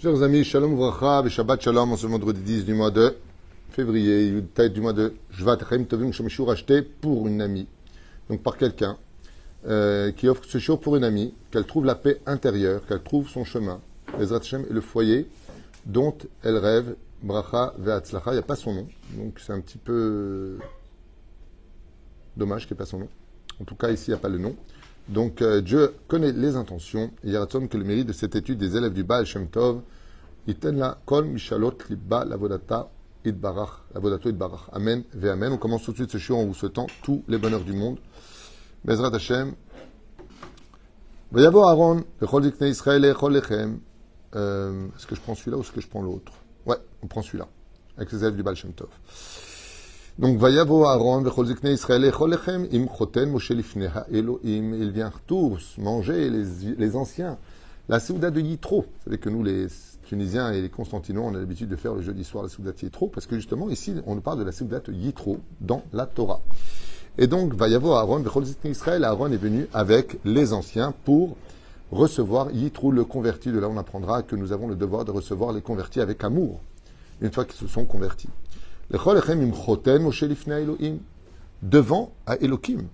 Chers amis, Shalom Vracha, et Shalom, en ce vendredi 10 du mois de février, tête du mois de Jvat, Chaim Tovim acheté pour une amie, donc par quelqu'un, euh, qui offre ce jour pour une amie, qu'elle trouve la paix intérieure, qu'elle trouve son chemin, les Hashem et le foyer dont elle rêve, Bracha Ve'atzlacha, il n'y a pas son nom, donc c'est un petit peu dommage qu'il n'y ait pas son nom. En tout cas, ici, il n'y a pas le nom. Donc, euh, Dieu connaît les intentions. Il y a que le mérite de cette étude des élèves du Baal Shem Tov, kol mishalot liba lavodata idbarach, lavodato idbarach. Amen, ve amen. On commence tout de suite ce show en vous souhaitant tous les bonheurs du monde. Bezrat Hashem. Vayavo Aaron, vechol zikne Israël, echol lechem. Euh, est-ce que je prends celui-là ou est-ce que je prends l'autre? Ouais, on prend celui-là. Avec les élèves du Baal Shem Tov. Donc, Vayavo Aaron, Vecholzikne Israël, Echolechem, Im Choten, Moshe Lifneha, Elohim. Ils viennent tous manger, les, les anciens. La Souda de Yitro. Vous savez que nous, les Tunisiens et les Constantinois, on a l'habitude de faire le jeudi soir la Souda de Yitro, parce que justement, ici, on nous parle de la Souda de Yitro dans la Torah. Et donc, Vayavo Aaron, Vecholzikne Israël, Aaron est venu avec les anciens pour recevoir Yitro, le converti. De là, on apprendra que nous avons le devoir de recevoir les convertis avec amour, une fois qu'ils se sont convertis. Devant à Elohim.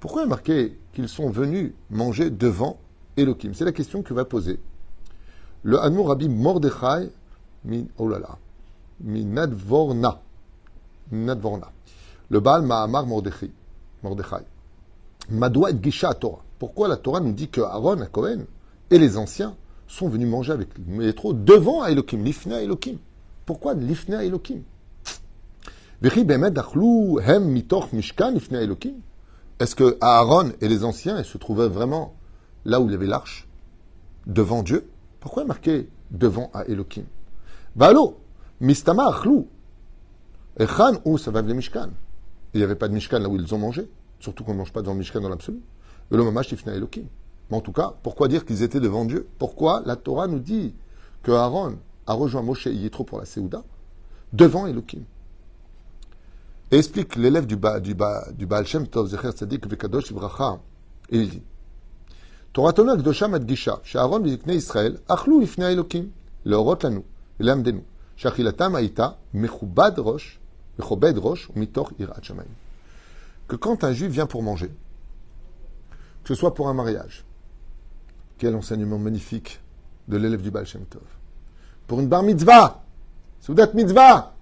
Pourquoi est marqué qu'ils sont venus manger devant Elohim? C'est la question que va poser le Hanmour Rabbi Mordechai min, oh là là, Nadvorna. Nadvorna. Le Baal Mahamar Mordechai. Mordechai. Madoua et Gisha Torah. Pourquoi la Torah nous dit que Aaron, Cohen, et les anciens sont venus manger avec le métro devant Elohim, l'Ifna Elohim Pourquoi l'Ifna Elohim? Est-ce que Aaron et les anciens se trouvaient vraiment là où il y avait l'arche Devant Dieu? Pourquoi marqué devant à Elohim? Valo, Mistama Achlou. Echan ou ça va le Mishkan? Il n'y avait pas de Mishkan là où ils ont mangé. Surtout qu'on ne mange pas devant le Mishkan dans l'absolu. Et le. Mais en tout cas, pourquoi dire qu'ils étaient devant Dieu? Pourquoi la Torah nous dit que Aaron a rejoint Moshe et Yitro pour la Séouda? Devant Elohim explique l'élève du, ba, du, ba, du Baal Shem Tov, Zecher Tzadik Vekadosh Ibracha, et il dit Torah Tona Gdosha Madgisha, Shaaron vizikne Israël, Achlou Lifne Elokim, Leorot Lanu, Lamdenu, Shachilatam Aïta, Mechubad Rosh, Mitor Irat Shamayim. Que quand un juif vient pour manger, que ce soit pour un mariage, quel enseignement magnifique de l'élève du Baal Shem Tov, pour une bar mitzvah, Soudat mitzvah,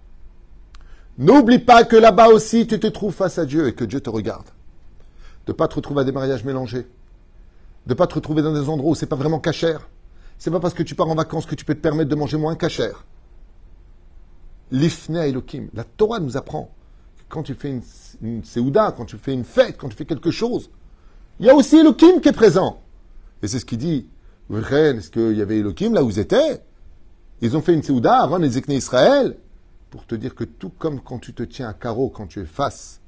N'oublie pas que là-bas aussi, tu te trouves face à Dieu et que Dieu te regarde. De ne pas te retrouver à des mariages mélangés. De ne pas te retrouver dans des endroits où c'est pas vraiment cachère. C'est pas parce que tu pars en vacances que tu peux te permettre de manger moins cachère. L'ifne Elohim. La Torah nous apprend que quand tu fais une, une quand tu fais une fête, quand tu fais quelque chose, il y a aussi Elohim qui est présent. Et c'est ce qu'il dit. Est-ce qu'il y avait Elohim là où ils étaient? Ils ont fait une Seouda avant les Ekné Israël pour te dire que tout comme quand tu te tiens à carreau, quand tu es face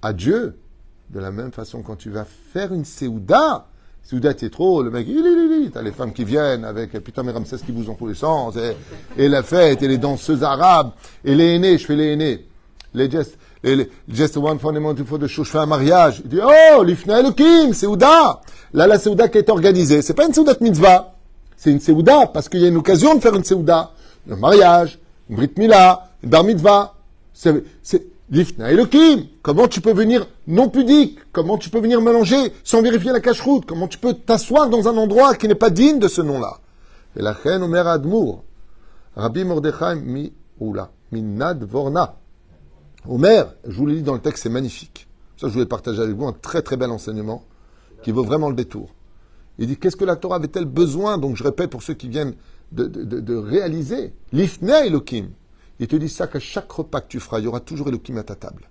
à Dieu, de la même façon, quand tu vas faire une Séouda, Séouda, es trop, le mec, il t'as les femmes qui viennent avec, putain, mes Ramsès qui bougent dans tous les sens, et, la fête, et les danseuses arabes, et les aînés, je fais les aînés, les gestes, les, gestes one fundamental faut de je fais un mariage. Il dit, oh, l'ifna elokim, Séouda. Là, la Séouda qui est organisée, c'est pas une Séouda mitzvah. C'est une Séouda parce qu'il y a une occasion de faire une Séouda. Un mariage, une Brit Mila, bar mitzvah, c'est l'ifna Elohim. Comment tu peux venir non pudique? Comment tu peux venir mélanger sans vérifier la cache-route? Comment tu peux t'asseoir dans un endroit qui n'est pas digne de ce nom-là? Et la reine Omer Admour, Rabbi Mordechai mi oula, minad vorna. Omer, je vous l'ai dit dans le texte, c'est magnifique. Ça, je voulais partager avec vous un très très bel enseignement qui vaut vraiment le détour. Il dit qu'est-ce que la Torah avait-elle besoin Donc je répète pour ceux qui viennent de, de, de réaliser l'ifna Elohim? Il te dit ça qu'à chaque repas que tu feras, il y aura toujours Elohim à ta table.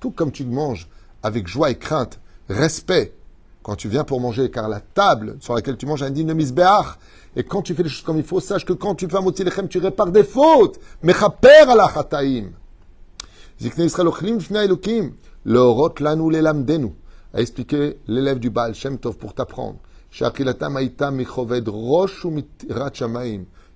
Tout comme tu manges avec joie et crainte, respect, quand tu viens pour manger, car la table sur laquelle tu manges a un digne misbéach. Et quand tu fais les choses comme il faut, sache que quand tu fais un moti lechem, tu répares des fautes. Mechaper ala chataim. Zikne Israël ochlim fna Elohim. L'orot lanu lelamdenu. A expliqué l'élève du Baal Shem Tov pour t'apprendre. Shakilatam aïta michoved rosh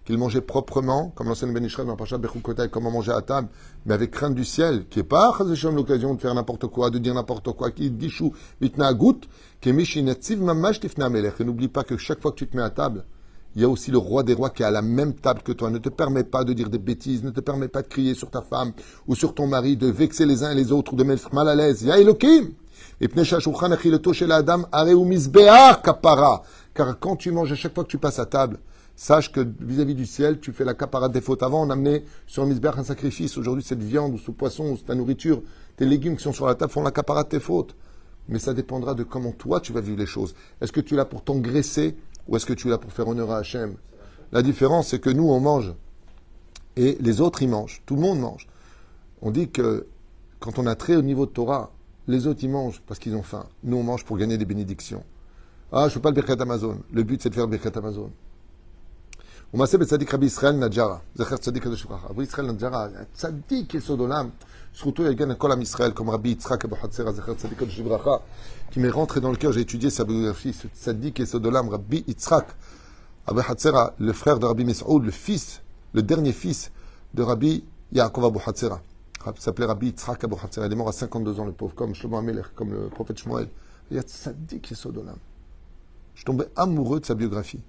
qu'il mangeait proprement, comme l'enseigne Ben dans Pachat Bechukotai, comment manger à table, mais avec crainte du ciel, qui n'est pas l'occasion de faire n'importe quoi, de dire n'importe quoi, qui dit chou, mitna gout, qui mamash tifna melech. Et n'oublie pas que chaque fois que tu te mets à table, il y a aussi le roi des rois qui est à la même table que toi. Ne te permet pas de dire des bêtises, ne te permet pas de crier sur ta femme ou sur ton mari, de vexer les uns et les autres, de mettre mal à l'aise. Ya Elohim Car quand tu manges, à chaque fois que tu passes à table, sache que vis-à-vis du ciel, tu fais la capara des fautes. Avant, on amenait sur le misbeh un sacrifice. Aujourd'hui, cette viande ou ce poisson ou ta nourriture, tes légumes qui sont sur la table font la capara de tes fautes. Mais ça dépendra de comment toi tu vas vivre les choses. Est-ce que tu là pour t'engraisser ou est-ce que tu là pour faire honneur à Hachem? La différence, c'est que nous, on mange et les autres, ils mangent. Tout le monde mange. On dit que quand on a très haut niveau de Torah, les autres, ils mangent parce qu'ils ont faim. Nous, on mange pour gagner des bénédictions. Ah, je ne fais pas le Birkat Amazon. Le but, c'est de faire le Birkat Amazon. ומעשה בצדיק רבי ישראל נג'רה, זכר צדיק קדוש לברכה. רבי ישראל נג'רה, צדיק יסוד עולם, זכותו יגן à כל עם ישראל, comme Rabbi Yitzhak Abu Hatzera, זכר צדיק קדוש לברכה, qui m'est rentré dans le cœur, j'ai étudié sa biographie, ce tzaddik yesod olam, Rabbi Yitzhak Abu Hatzera, le frère de Rabbi Mesoud, le fils, le dernier fils de Rabbi Yaakov Abu Hatzera. Il s'appelait Rabbi Yitzhak Abu Hatzera. Il est mort à 52 ans, le pauvre, comme Shlomo Amelech, comme le prophète Shmuel. Il y a tzaddik yesod olam. Je tombais amoureux de sa biographie.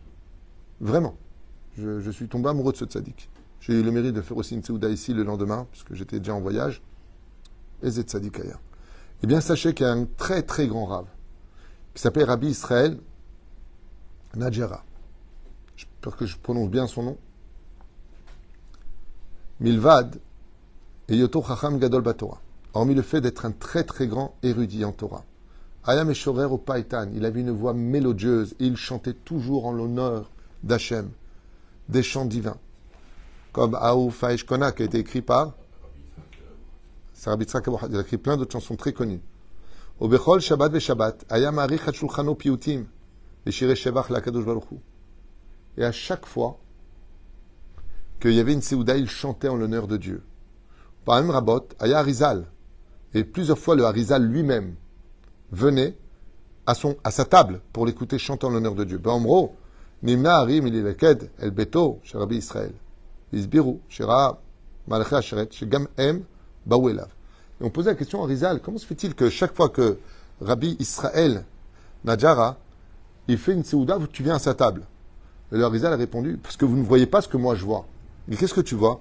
Vraiment. Je, suis tombé amoureux de ce tzaddik. J'ai eu le mérite de faire aussi une Seouda ici le lendemain, puisque j'étais déjà en voyage. Et ailleurs. Eh bien, sachez qu'il y a un très très grand rave qui s'appelle Rabbi Israël Nadjara. J'espère que je prononce bien son nom. Milvad et Yoto Chacham Gadol Batora. Hormis le fait d'être un très très grand érudit en Torah. Ayam Eshorer au Païtan, il avait une voix mélodieuse et il chantait toujours en l'honneur d'Hachem des chants divins. Comme Aouf Kona, qui a été écrit par Sarah Il a écrit plein d'autres chansons très connues. Shabbat ve Shabbat, Ayam Ari Chachulchano Piutim, Shire Shevach Lakadosh Baruchu. Et à chaque fois qu'il y avait une Seouda, il chantait en l'honneur de Dieu. Par Rabot, Aya Harizal. Et plusieurs fois, le Harizal lui-même venait à, son, à sa table pour l'écouter chanter en l'honneur de Dieu. Nimna Harim il el beto chez Rabbi Israël. Isbiru chez Malachi Asheret chez Em Bawelav. Et on posait la question à Rizal comment se fait-il que chaque fois que Rabbi Israël Najara il fait une Seouda, tu viens à sa table Et le Rizal a répondu parce que vous ne voyez pas ce que moi je vois. Mais qu'est-ce que tu vois?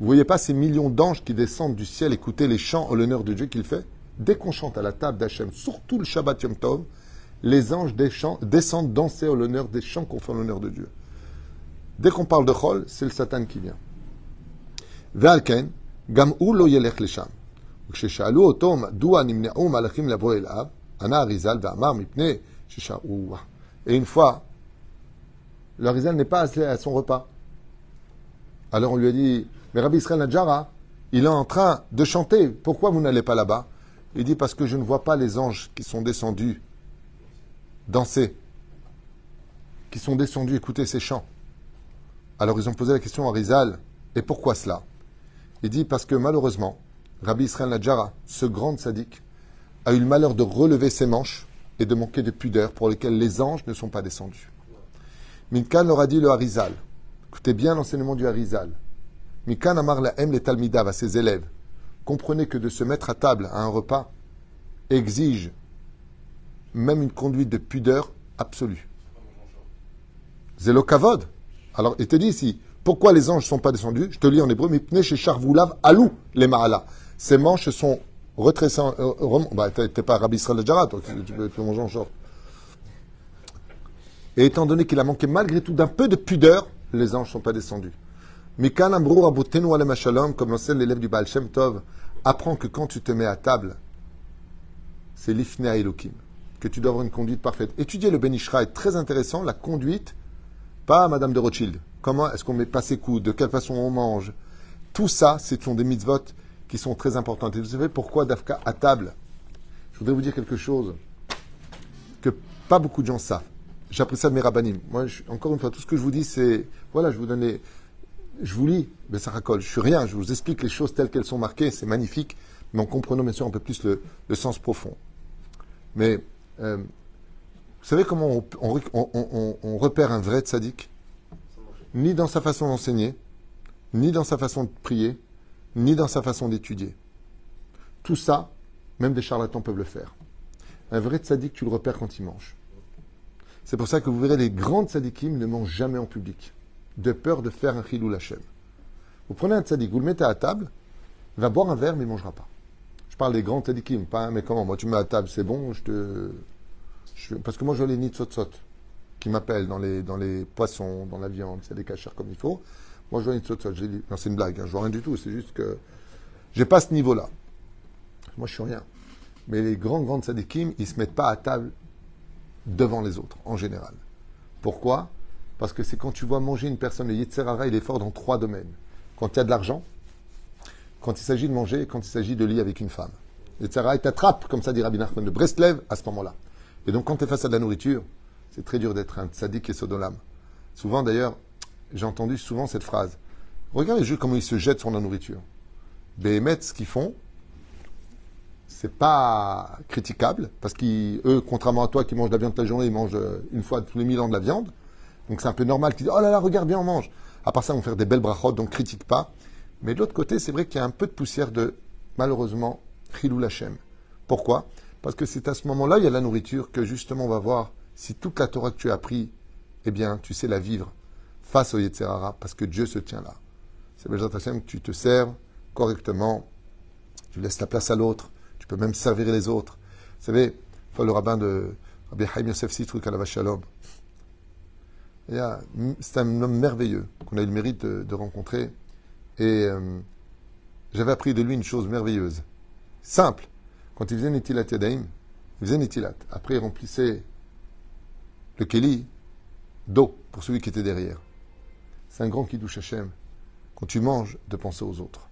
Vous ne voyez pas ces millions d'anges qui descendent du ciel écouter les chants en l'honneur de Dieu qu'il fait? Dès qu'on chante à la table d'Hachem, surtout le Shabbat Yom Tov, les anges descendent danser au l'honneur des chants qu'on fait en l'honneur de Dieu. Dès qu'on parle de Chol, c'est le Satan qui vient. Et une fois, le Harizal n'est pas assez à son repas. Alors on lui a dit, mais Rabbi Israël Nadjara, il est en train de chanter, pourquoi vous n'allez pas là-bas? Il dit, parce que je ne vois pas les anges qui sont descendus danser, qui sont descendus écouter ces chants. Alors ils ont posé la question à Rizal, et pourquoi cela? Il dit parce que malheureusement, Rabbi Israël Nadjara, ce grand sadique, a eu le malheur de relever ses manches et de manquer de pudeur pour lesquelles les anges ne sont pas descendus. Minkan leur a dit le Harizal. Écoutez bien l'enseignement du Harizal. Minkan amar la les talmidav à ses élèves. Comprenez que de se mettre à table à un repas exige même une conduite de pudeur absolue. Zélo kavod. Alors, il te dit ici, pourquoi les anges ne sont pas descendus? Je te lis en hébreu, mais chez Charvoulav alou les mahala. Ses manches sont retressées. Euh, bah, t'es pas Rabbi Israël Jara, toi, tu peux, manger en short. Et étant donné qu'il a manqué malgré tout d'un peu de pudeur, les anges ne sont pas descendus. Mikan Ambrou Rabotenu Alem Shalom, comme l'enseigne l'élève du Baal Shem Tov, apprend que quand tu te mets à table, c'est l'ifne Elohim que tu dois avoir une conduite parfaite. Étudier le Benishra est très intéressant, la conduite, pas Madame de Rothschild. Comment est-ce qu'on met pas ses coups, de quelle façon on mange. Tout ça, ce sont des mitzvot qui sont très importantes. Et vous savez pourquoi Dafka à table Je voudrais vous dire quelque chose que pas beaucoup de gens savent. J'apprécie ça de mes rabbinim. Moi, encore une fois, tout ce que je vous dis, c'est. Voilà, je vous donne Je vous lis, ben ça racole. Je suis rien, je vous explique les choses telles qu'elles sont marquées, c'est magnifique, mais en comprenant bien sûr un peu plus le, le sens profond. Mais euh, vous savez comment on, repère un vrai tzaddik Ni dans sa façon d'enseigner, ni dans sa façon de prier, ni dans sa façon d'étudier. Tout ça, même des charlatans peuvent le faire. Un vrai tzaddik, tu le repères quand il mange. C'est pour ça que vous verrez les grandes tzadikim ne mangent jamais en public, de peur de faire un chilou lachem. Vous prenez un tzadik, vous le mettez à table, il va boire un verre, mais il ne mangera pas. Parle des grands tzadikim, pas, mais comment? Moi, tu me mets à table, c'est bon, je te. je- parce que moi, je vois les sot qui m'appellent dans les, dans les poissons, dans la viande, c'est des cachers comme il faut. Moi, je vois dit, non, c'est une blague, hein, je vois rien du tout, c'est juste que. J'ai pas ce niveau-là. Moi, je suis rien. Mais les grands, grands tzadikim, ils se mettent pas à table devant les autres, en général. Pourquoi? Parce que c'est quand tu vois manger une personne, le Yetzerara, il est fort dans trois domaines. Quand il y a de l'argent, quand il s'agit de manger et quand il s'agit de lier avec une femme. Yetzerara, il t'attrape, comme ça dit Rabbi Nachman de Breslev, à ce moment-là. Et donc, quand tu es face à de la nourriture, c'est très dur d'être un tzaddik et sodolam. Souvent, d'ailleurs, j'ai entendu souvent cette phrase. Regardez juste comment ils se jettent sur la nourriture. Béhémet, ce qu'ils font, c'est pas critiquable, parce qu'eux, contrairement à toi qui mange de la viande toute la journée, ils mangent euh, une fois tous les mille ans de la viande. Donc c'est un peu normal qu'ils disent Oh là là, regarde bien, on mange. À part ça, on faire des belles brachot, donc critique pas. Mais de l'autre côté, c'est vrai qu'il y a un peu de poussière de, malheureusement, Chilou Lachem. Pourquoi? Parce que c'est à ce moment-là, il y a la nourriture, que justement on va voir si toute la Torah que tu as appris, eh bien, tu sais la vivre face au Yetzerara, parce que Dieu se tient là. C'est Bezrat Hashem que tu te serves correctement, tu laisses la place à l'autre, tu peux même servir les autres. Vous savez, le rabbin de Rabbi Haïm Yosef Sitruk à la Shalom, il y a- c'est un homme merveilleux qu'on a eu le mérite de rencontrer. Et euh, j'avais appris de lui une chose merveilleuse, simple. Quand il faisait Nitilat Yadaim, il faisait Nitilat. Après, il remplissait le Keli d'eau pour celui qui était derrière. C'est un grand Kiddush Hashem. Quand tu manges, de penser aux autres,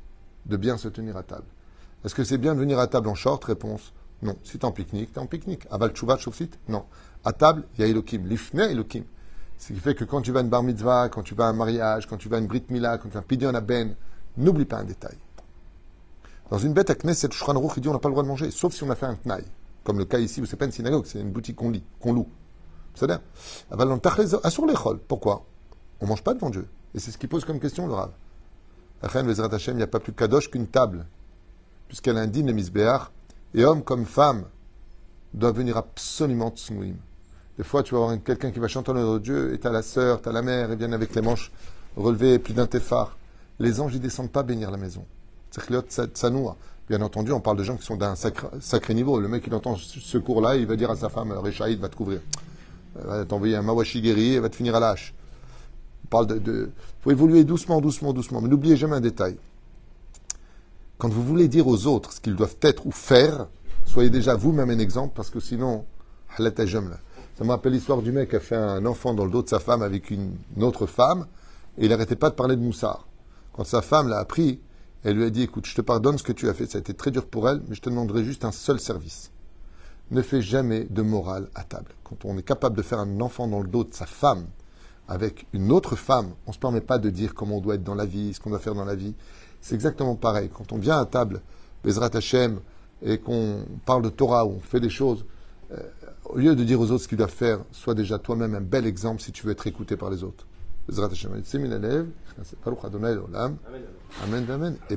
de bien se tenir à table. Est-ce que c'est bien de venir à table en short? Réponse non. Si tu es en pique-nique, tu es en pique-nique. Aval Shofsit Non. À table, il y a Elohim. Lifne Elohim. Ce qui fait que quand tu vas à une bar mitzvah, quand tu vas à un mariage, quand tu vas à une brit mila, quand tu vas à un pidyon à ben, n'oublie pas un détail. Dans une bête à Knesset, Shulchan Aruch, il dit on n'a pas le droit de manger, sauf si on a fait un tnaï. Comme le cas ici où c'est pas une synagogue, c'est une boutique qu'on lit, qu'on loue. C'est-à-dire, tachlez asur l'échol. Pourquoi? On mange pas devant Dieu. Et c'est ce qui pose comme question le Rav. Achen, Vezrat Hashem, il n'y a pas plus kadosh qu'une table, puisqu'elle indigne le misbéach, et homme comme femme doivent venir absolument tsnouim. Des fois, tu vas avoir quelqu'un qui va chanter de Dieu, et t'as la sœur, t'as la mère, et viennent avec les manches relevées, plus d'un téphar. Les anges, ils descendent pas bénir la maison. Tzechliot tsanoua. Bien entendu, on parle de gens qui sont d'un sacré, niveau. Le mec, il entend ce cours-là, il va dire à sa femme, Réchaïd va te couvrir. Elle va t'envoyer un mawashi guéri, et va te finir à l'âche. On parle de, de, faut évoluer doucement, doucement, doucement. Mais n'oubliez jamais un détail. Quand vous voulez dire aux autres ce qu'ils doivent être ou faire, soyez déjà vous-même un exemple, parce que sinon, là. Ça me rappelle l'histoire du mec qui a fait un enfant dans le dos de sa femme avec une, autre femme, et il n'arrêtait pas de parler de Moussard. Quand sa femme l'a appris, elle lui a dit, écoute, je te pardonne ce que tu as fait, ça a été très dur pour elle, mais je te demanderai juste un seul service. Ne fais jamais de morale à table. Quand on est capable de faire un enfant dans le dos de sa femme, avec une autre femme, on ne se permet pas de dire comment on doit être dans la vie, ce qu'on doit faire dans la vie. C'est exactement pareil. Quand on vient à table, Bezrat Hashem, et qu'on parle de Torah, on fait des choses, au lieu de dire aux autres ce qu'ils doivent faire, sois déjà toi-même un bel exemple si tu veux être écouté par les autres. Amen, amen. Et